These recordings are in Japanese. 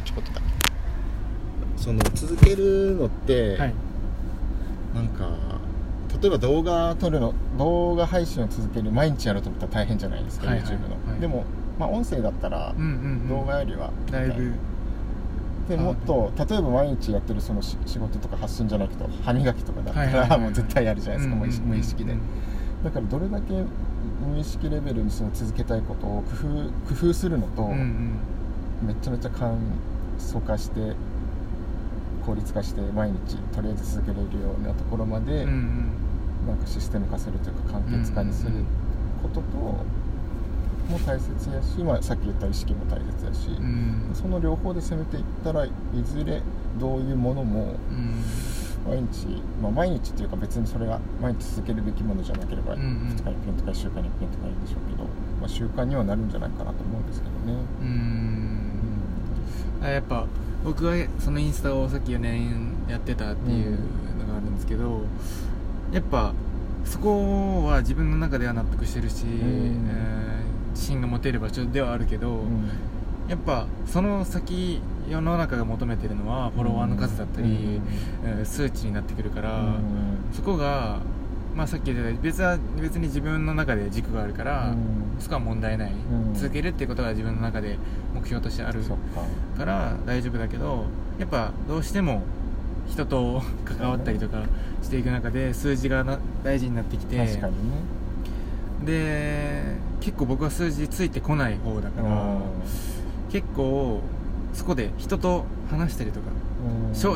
うちょこっとだその続けるのって、はい。なんか例えば動画撮るの動画配信を続ける毎日やろうと思ったら大変じゃないですか、はいはい。YouTube の、はい。でも、まあ、音声だったら動画よりは、だいぶ。でもっと例えば毎日やってるそのし仕事とか発信じゃなくて歯磨きとかだったらもう絶対やるじゃないですか、うんうんうん無意識無意識で。だからどれだけ無意識レベルにその続けたいことを工夫工夫するのと、うんうん。めちゃめちゃ簡素化して効率化して毎日とりあえず続けれるようなところまで、うんうん。なんかシステム化するというか簡潔化にすることとも大切やし、まあ、さっき言った意識も大切やし、うん。その両方で攻めていったらいずれどういうものもうん。毎日、まあ、毎日っていうか別にそれが毎日続けるべきものじゃなければ2うんうん。日に1遍とか1週間に1遍とかいいんでしょうけど、まあ、習慣にはなるんじゃないかなと思うんですけどね。うん。あやっぱ僕はそのインスタをさっき4年やってたっていうのがあるんですけど、やっぱそこは自分の中では納得してるし、ん。えー自信が持てる場所ではあるけど、うん。やっぱその先世の中が求めてるのはフォロワーの数だったり、えー数値になってくるから、うん。そこが、まあ、さっき言ったように別は別に自分の中で軸があるから、そこは問題ない、ん。続けるっていうことが自分の中で目標としてあるか。から大丈夫だけどやっぱどうしても人と 関わったりとかしていく中で数字がな大事になってきて。確かにね。で結構僕は数字ついてこない方だから結構そこで人と話したりとか、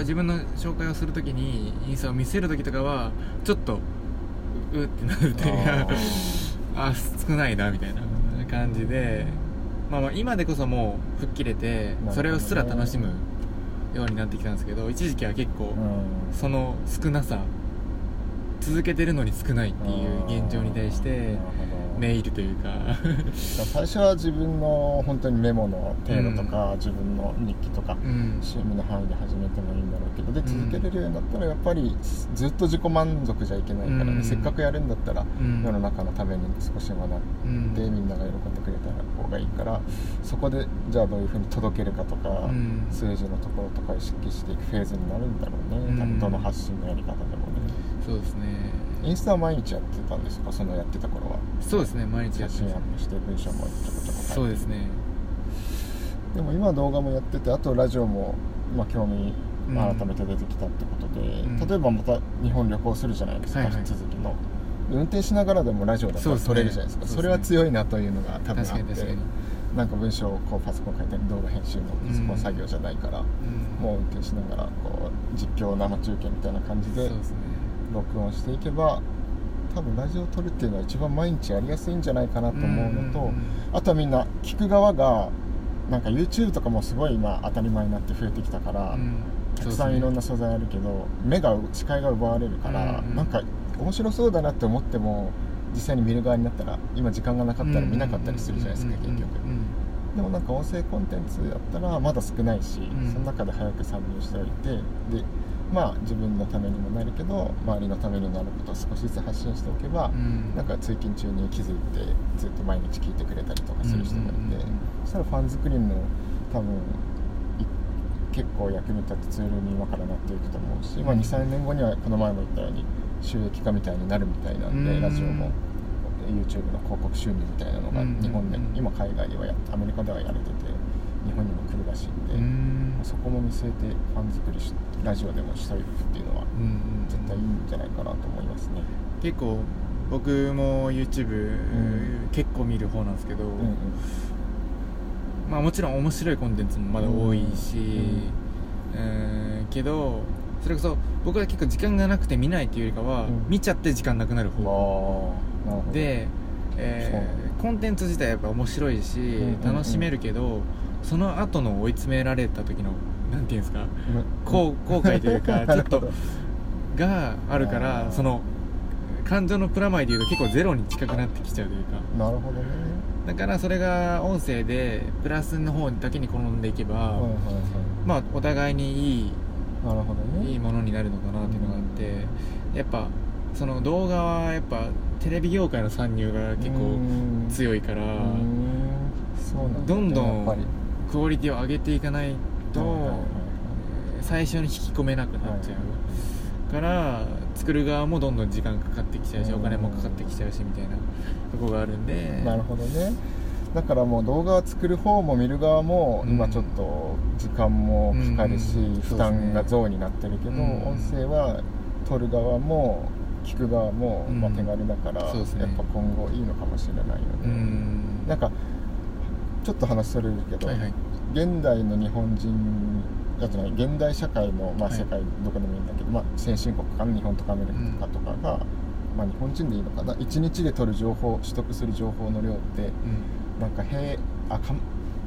自分の紹介をするときにインスタを見せるときとかはちょっとううってなるというかあ少ないなみたいな感じで、まあ、まあ今でこそもう吹っ切れてそれをすら楽しむようになってきたんですけど一時期は結構うん。その少なさ続けてるのに少ないっていう現状に対してネイルというか。最初は自分の本当にメモの程度とか、自分の日記とか、うん。趣味の範囲で始めてもいいんだろうけどでうん。続けれるようになったらやっぱりずっと自己満足じゃいけないからね、うん。せっかくやるんだったらうん。世の中のために少しでもなって、うん。みんなが喜んでくれた方がいいからそこでじゃあどういうふうに届けるかとか、うん。数字のところとか意識していくフェーズになるんだろうね、うん。どの発信のやり方でもね。そうですねインスタは毎日やってたんですか？そのやってた頃は。そうですね毎日や写真アップして文章もちょこちょこ書いて。そうですね。でも今動画もやっててあとラジオも、まあ、興味うん。改めて出てきたってことで、ん。例えばまた日本旅行するじゃないですか、はいはい。続きの。運転しながらでもラジオだったらそうですね。撮れるじゃないですか。そね。れは強いなというのが多分あってなんか文章をこうパソコン書いたり動画編集のパソコン作業じゃないから、うん。もう運転しながらこう実況生中継みたいな感じでそうですね録音していけば多分ラジオを撮るっていうのは一番毎日やりやすいんじゃないかなと思うのと、あとはみんな聞く側がなんか YouTube とかもすごい今当たり前になって増えてきたから、うん。たくさんいろんな素材あるけど、目が視界が奪われるから、うんうん。なんか面白そうだなって思っても実際に見る側になったら今時間がなかったら見なかったりするじゃないですか、うんうん結局、うんでもなんか音声コンテンツだったらまだ少ないし、ん。その中で早く参入しておいてでまあ自分のためにもなるけど周りのためになることを少しずつ発信しておけば、うん。なんか通勤中に気づいてずっと毎日聞いてくれたりとかする人がいて、そしたらファン作りの多分い結構役に立つツールに今からなっていくと思うし、まあ、うん23年後にはこの前も言ったように収益化みたいになるみたいなんで、うん。ラジオも YouTube の広告収入みたいなのがうん。日本で、うん。今海外ではやアメリカではやれてて日本にも来るらしいんで、うん。そこも見据えてファン作りしラジオでもしておくっていうのは絶対いいんじゃないかなと思いますね。結構僕も YouTube、ん。結構見る方なんですけど、うんうん。まあもちろん面白いコンテンツもまだ多いし、うんえーけどそれこそ僕は結構時間がなくて見ないっていうよりかは、うん。見ちゃって時間なくなる方。で、えーコンテンツ自体やっぱ面白いし、楽しめるけどその後の追い詰められた時のなんていうんですかうん。後後悔というか ちょっとがあるからその感情のプラマイでいうと結構ゼロに近くなってきちゃうというか。なるほどね。だからそれが音声でプラスの方だけに転んでいけば、はいはいはい。まあお互いにいいなるほどね。いいものになるのかなっていうのがあってやっぱその動画はやっぱテレビ業界の参入が結構うん強いからうーん。そうなんだ。どんどんやっぱりクオリティを上げていかないと、最初に引き込めなくなっちゃう、から作る側もどんどん時間かかってきちゃうしうん。お金もかかってきちゃうしみたいなとこがあるんでなるほどね。だからもう動画を作る方も見る側もうん。今ちょっと時間もかかるし、うん。負担が増になってるけど、うん。音声は撮る側も聞く側も、うん。まあ、手軽だから、そうですね。やっぱ今後いいのかもしれないよね、うん。なんかちょっと話それるけど、はいはい。現代の日本人だとない現代社会の、まあ、はい。世界どこでもいいんだけど、まあ、先進国かな日本とかアメリカとかが、まあ、日本人でいいのかな。1日で取る情報取得する情報の量ってなんか平あかん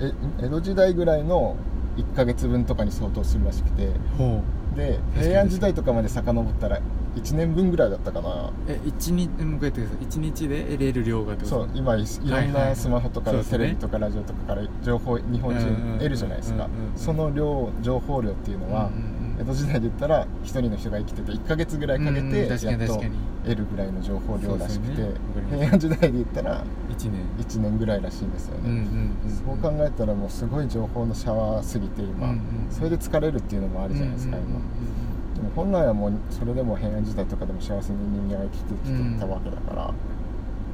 え江戸時代ぐらいの1ヶ月分とかに相当するらしくてで平安時代とかまで遡ったら1年分ぐらいだったかな。え一日もう一回言ってください。一日で得れる量がってことそう今いいろんはいはない。スマホとかそうですね。テレビとかラジオとかから情報日本人うんうんうん得るじゃないですか。うんうんうんその量情報量っていうのはうんうんうん。江戸時代で言ったら1人の人が生きてて1ヶ月ぐらいかけうんてやっと得るぐらいの情報量らしくてね。平安時代で言ったら一年。1年ぐらいらしいんですようんうんねうん。そう考えたらもうすごい情報のシャワーすぎて今、うんうんそれで疲れるっていうのもあるじゃないですか、うんうん今。でも本来はもうそれでも平安時代とかでも幸せに人間は生きてきてたわけだから、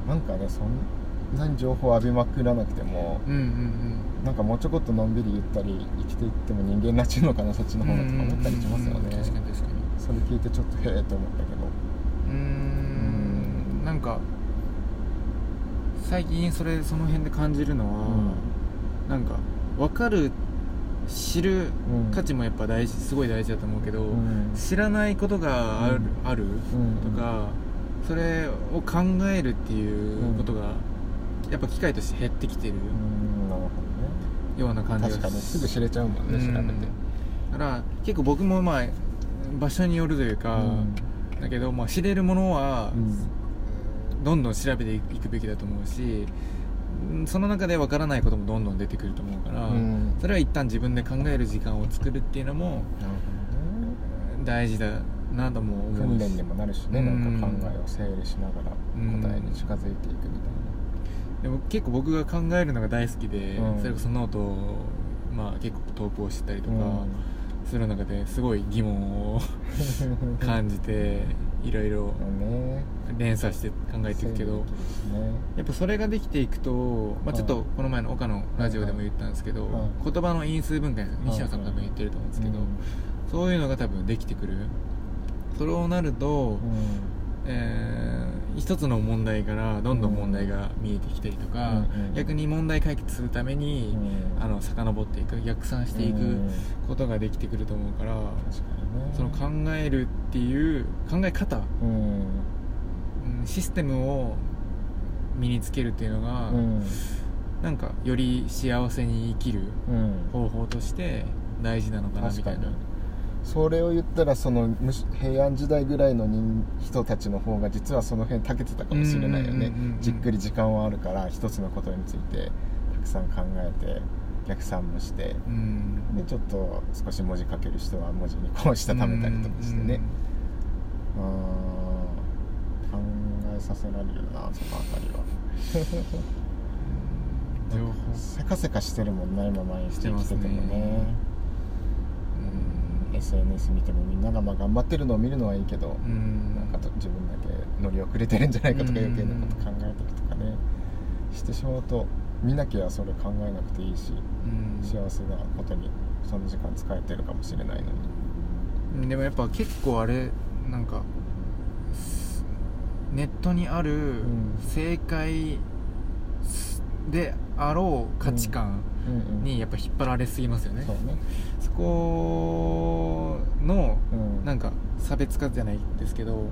なんかねそんなに情報を浴びまくらなくてもうんうんうん。なんかもうちょこっとのんびりゆったり生きていっても人間になっちゃうのかなそっちの方がとか思ったりしますよね、うんうんうん。確かに確かに。それ聞いてちょっとへえと思ったけど。うーん。なんか最近それその辺で感じるのは、なんか分かる知るうん価値もやっぱ大事すごい大事だと思うけど、うん。知らないことがある,、うん。ある？うん。とかそれを考えるっていうことが、やっぱ機会として減ってきてる。ような感じが確かに。すぐ知れちゃうもんね、うん。調べて。だから結構僕もまあ場所によるというか、うん。だけど、まあ、知れるものは、うん。どんどん調べていくべきだと思うしうんその中でわからないこともどんどん出てくると思うから、うん。それは一旦自分で考える時間を作るっていうのも大事だなとも思うし。訓練にもなるしね、うん。なんか考えを整理しながうん。ら答えに近づいていくみたいでも結構僕が考えるのが大好きで、うん。それこそノートを、まあ、結構投稿してたりとかな、する中ですごい疑問を 感じていろいろ連鎖して考えていくけどやっぱそれができていくと、まあ、ちょっとはいこの前の岡のラジオでも言ったんですけど、はい言葉の因数分解い西野さん多分言ってると思うんですけど、うん。そういうのが多分できてくる。そうなると、えー一つの問題からどんどん問題が見えてきたりとか、うん。うん。逆に問題解決するために、うん。あの遡っていく逆算していくうん。ことができてくると思うから、確かに。ねその考えるっていう考え方、うん。うんシステムを身につけるっていうのが、うん。なんかより幸せに生きるうん。方法として大事なのかなみたいな。確かにそれを言ったらその平安時代ぐらいの人人たちの方が実はその辺長けてたかもしれないよね。うんうんうんうん。じっくり時間はあるから一つのことについてたくさん考えて逆算もしてうん。でちょっと少し文字書ける人は文字にこうしたためたりとかしてね。うーん考えさせられるなそのあたりは。情報。せかせかしてるもんな今毎日して生きててもね。ね。うん。SNS 見てもみんながまあ頑張ってるのを見るのはいいけど、うん。なんかと自分だけ乗り遅れてるんじゃないかとか余計なこと考えたりとかねしてしまうと見なきゃそれ考えなくていいしうん。幸せなことにその時間使えてるかもしれないのに。うんでもやっぱ結構あれなんかすネットにあるん。正解であろう価値観うんうん。にやっぱ引っ張られすぎますよね。そうね。そこのうん。なんか差別化じゃないですけど、うん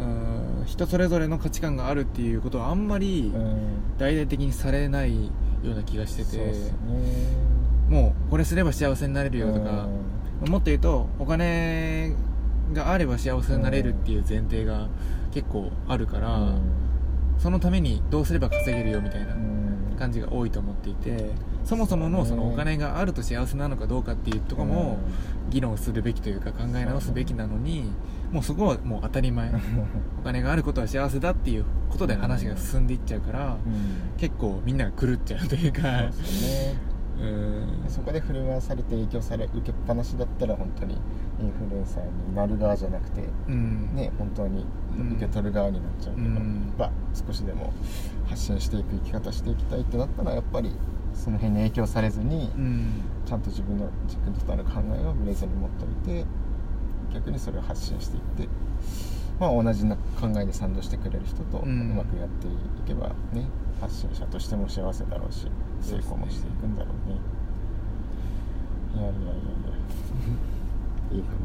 うん人それぞれの価値観があるっていうことはあんまりうん。大々的にされないような気がしてて、そうっすね。もうこれすれば幸せになれるよとか、もっと言うとお金があれば幸せになれるっていう前提が結構あるから、うん。そのためにどうすれば稼げるよみたいなうん。感じが多いと思っていてそもそものそのお金があると幸せなのかどうかっていうところも議論するべきというか考え直すべきなのにもうそこはもう当たり前。お金があることは幸せだっていうことで話が進んでいっちゃうからうん。結構みんなが狂っちゃうというか。そうですね。うん。そこで振り回されて影響され受けっぱなしだったら本当にインフルエンサーになる側じゃなくてうん。ね本当に受け取る側になっちゃうけど、うん。少しでも発信していく生き方していきたいってなったらやっぱりその辺に影響されずに、うん。ちゃんと自分の軸となる考えをブレずに持っておいて逆にそれを発信していって、まあ、同じな考えで賛同してくれる人とううんまくやっていけばね、発信者としても幸せだろうし成功もしていくんだろうね。いやいやいやいや。いい感じ